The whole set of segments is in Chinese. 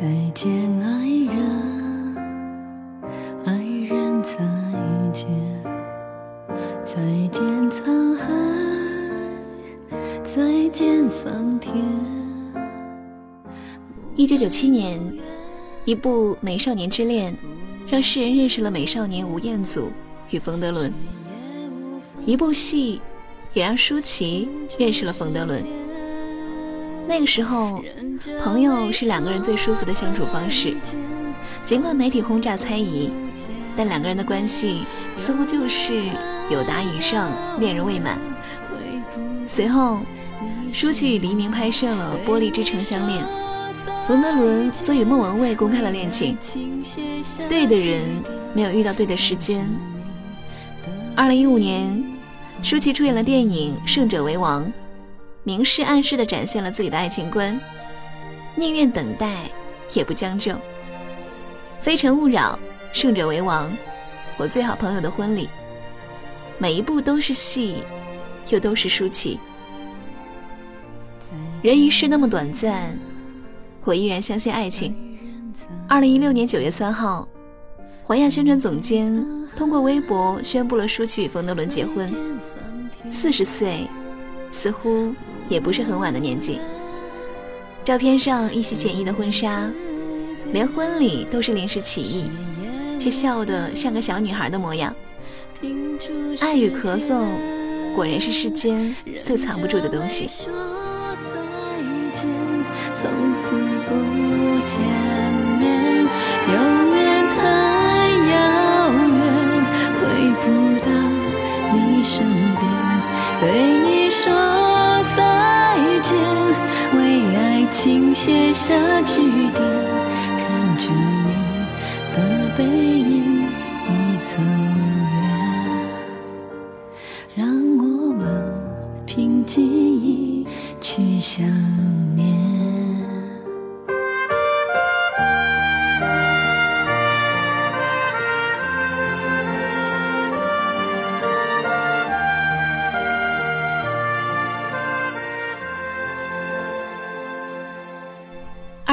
再见，爱人，爱人，再见，再见沧海，再见桑田。一九九七年，一部《美少年之恋》让世人认识了美少年吴彦祖与冯德伦，一部戏也让舒淇认识了冯德伦。那个时候，朋友是两个人最舒服的相处方式。尽管媒体轰炸猜疑，但两个人的关系似乎就是有达以上，恋人未满。随后，舒淇与黎明拍摄了《玻璃之城相恋》，冯德伦则与莫文蔚公开了恋情。对的人没有遇到对的时间。二零一五年，舒淇出演了电影《胜者为王》。明示暗示地展现了自己的爱情观，宁愿等待也不将就。非诚勿扰，胜者为王，我最好朋友的婚礼，每一步都是戏，又都是舒淇。人一世那么短暂，我依然相信爱情。二零一六年九月三号，华亚宣传总监通过微博宣布了舒淇与冯德伦结婚，四十岁，似乎。也不是很晚的年纪。照片上一袭简易的婚纱，连婚礼都是临时起意，却笑得像个小女孩的模样。爱与咳嗽，果然是世间最藏不住的东西。从此不见面，永远太遥远，回不到你身边，对你说。为爱情写下句点，看着你的背影。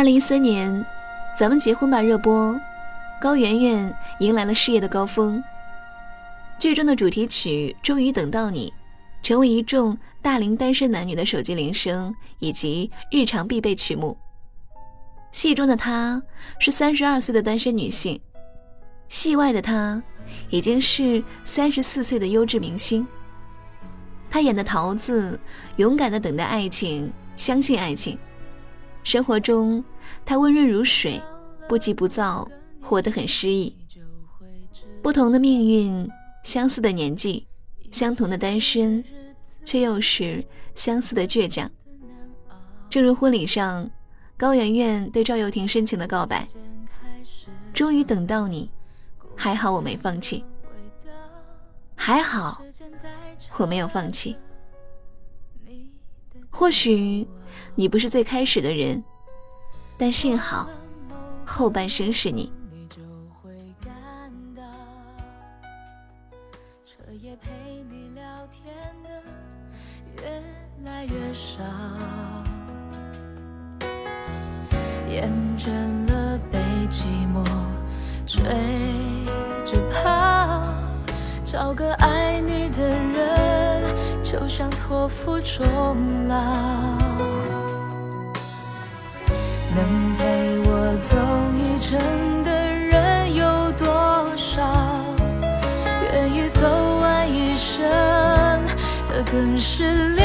零一三年，《咱们结婚吧》热播，高圆圆迎来了事业的高峰。剧中的主题曲《终于等到你》，成为一众大龄单身男女的手机铃声以及日常必备曲目。戏中的她是三十二岁的单身女性，戏外的她已经是三十四岁的优质明星。她演的桃子，勇敢的等待爱情，相信爱情。生活中，他温润如水，不急不躁，活得很诗意。不同的命运，相似的年纪，相同的单身，却又是相似的倔强。正如婚礼上，高圆圆对赵又廷深情的告白：“终于等到你，还好我没放弃，还好我没有放弃。”或许。你不是最开始的人，但幸好后半生是你。彻夜陪你聊天的越来越少，厌倦了被寂寞追着跑，找个爱你的人，就像托付终老，能陪我走一程的人有多少？愿意走完一生的更是寥。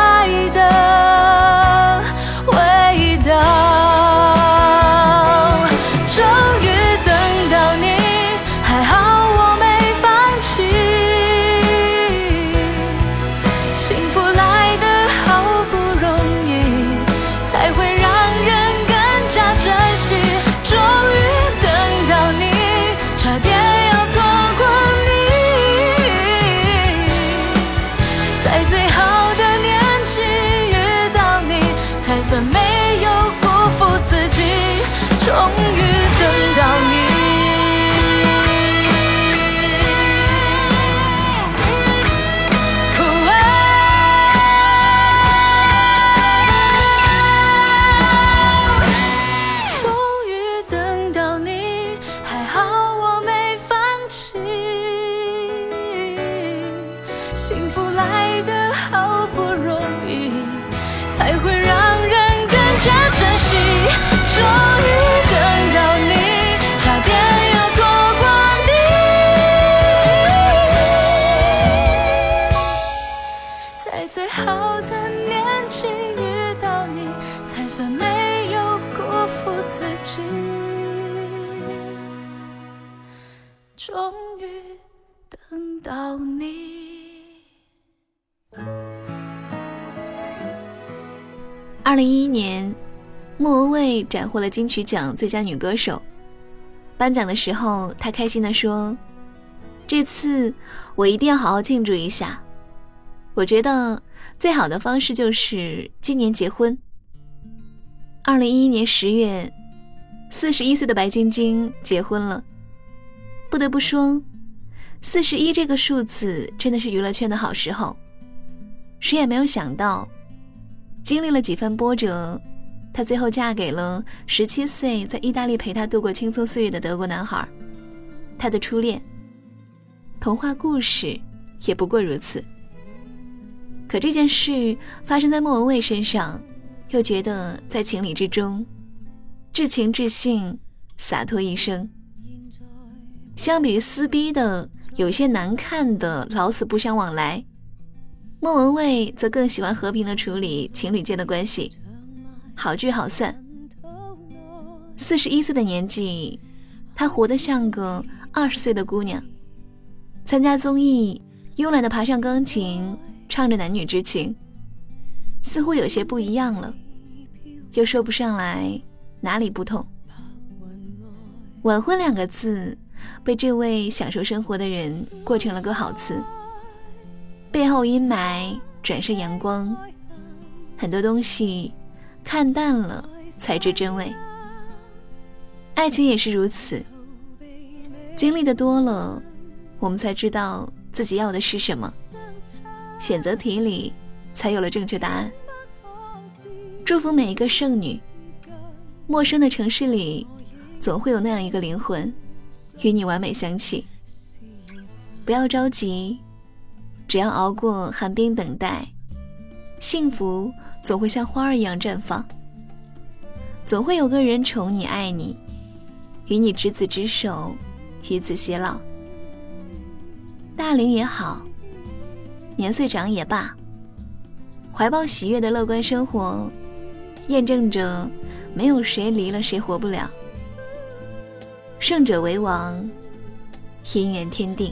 二零一一年，莫文蔚斩获了金曲奖最佳女歌手。颁奖的时候，她开心地说：“这次我一定要好好庆祝一下。我觉得最好的方式就是今年结婚。”二零一一年十月，四十一岁的白晶晶结婚了。不得不说，四十一这个数字真的是娱乐圈的好时候。谁也没有想到，经历了几番波折，她最后嫁给了十七岁在意大利陪她度过青葱岁月的德国男孩，她的初恋。童话故事也不过如此。可这件事发生在莫文蔚身上，又觉得在情理之中，至情至性，洒脱一生。相比于撕逼的、有些难看的老死不相往来，莫文蔚则更喜欢和平的处理情侣间的关系，好聚好散。四十一岁的年纪，她活得像个二十岁的姑娘。参加综艺，慵懒的爬上钢琴，唱着男女之情，似乎有些不一样了，又说不上来哪里不同。晚婚两个字。被这位享受生活的人过成了个好词。背后阴霾，转身阳光。很多东西看淡了才知真味。爱情也是如此。经历的多了，我们才知道自己要的是什么。选择题里才有了正确答案。祝福每一个剩女。陌生的城市里，总会有那样一个灵魂。与你完美相契。不要着急，只要熬过寒冰等待，幸福总会像花儿一样绽放。总会有个人宠你爱你，与你执子之手，与子偕老。大龄也好，年岁长也罢，怀抱喜悦的乐观生活，验证着没有谁离了谁活不了。胜者为王，姻缘天定。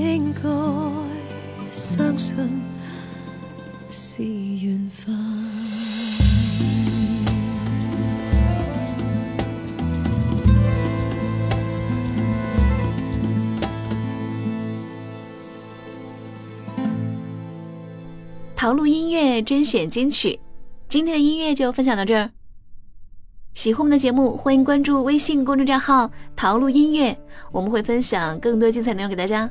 应该相信是缘分陶露音乐甄选金曲，今天的音乐就分享到这儿。喜欢我们的节目，欢迎关注微信公众账号“陶露音乐”，我们会分享更多精彩内容给大家。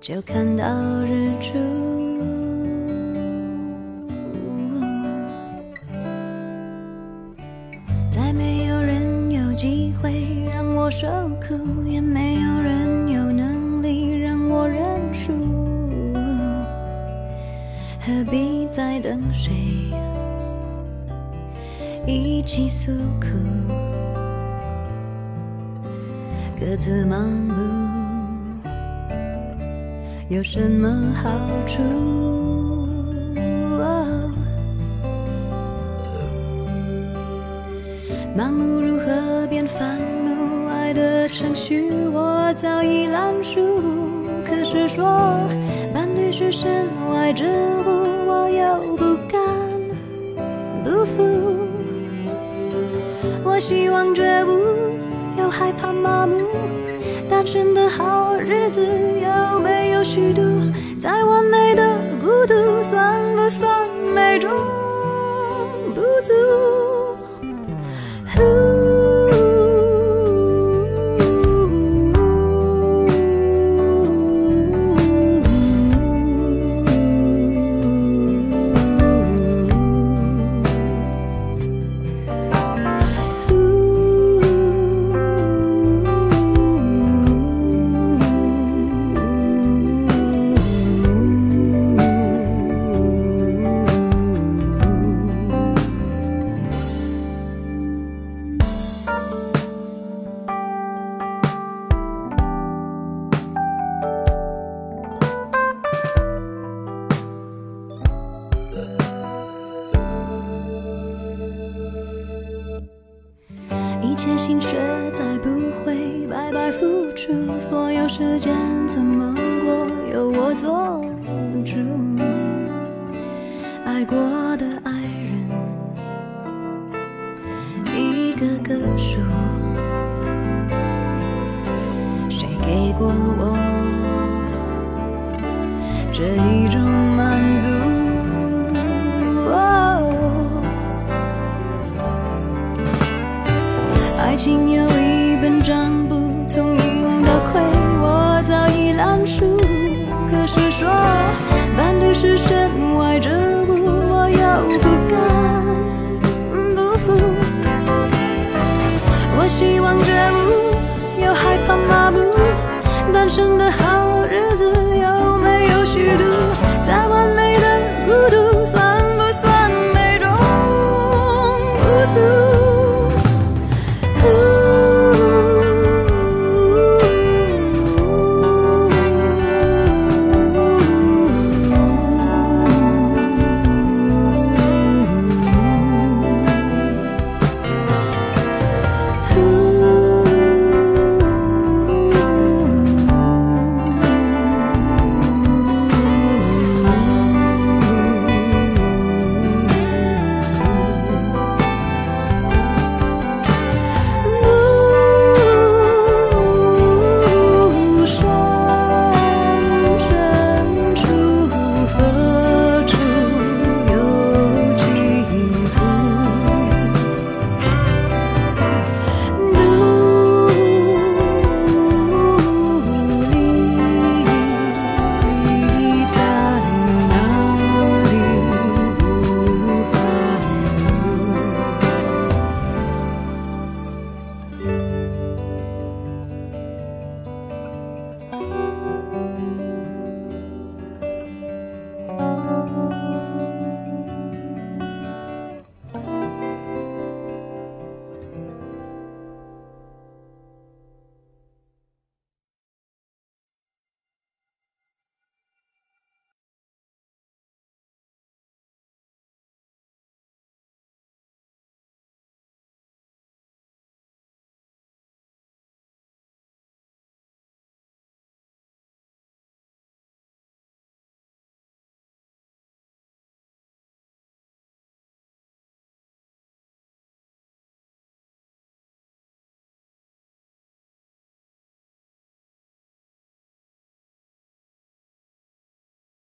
就看到日出。再没有人有机会让我受苦，也没有人有能力让我认输。何必再等谁一起诉苦？各自忙碌有什么好处？盲目如何变烦怒？爱的程序我早已烂熟。可是说伴侣是身外之物。我又不甘不服，我希望觉悟，又害怕麻木。单身的好日子有没虚度？再完美的孤独，算不算美中一切心血再不会白白付出所有时间怎么过由我做主。真的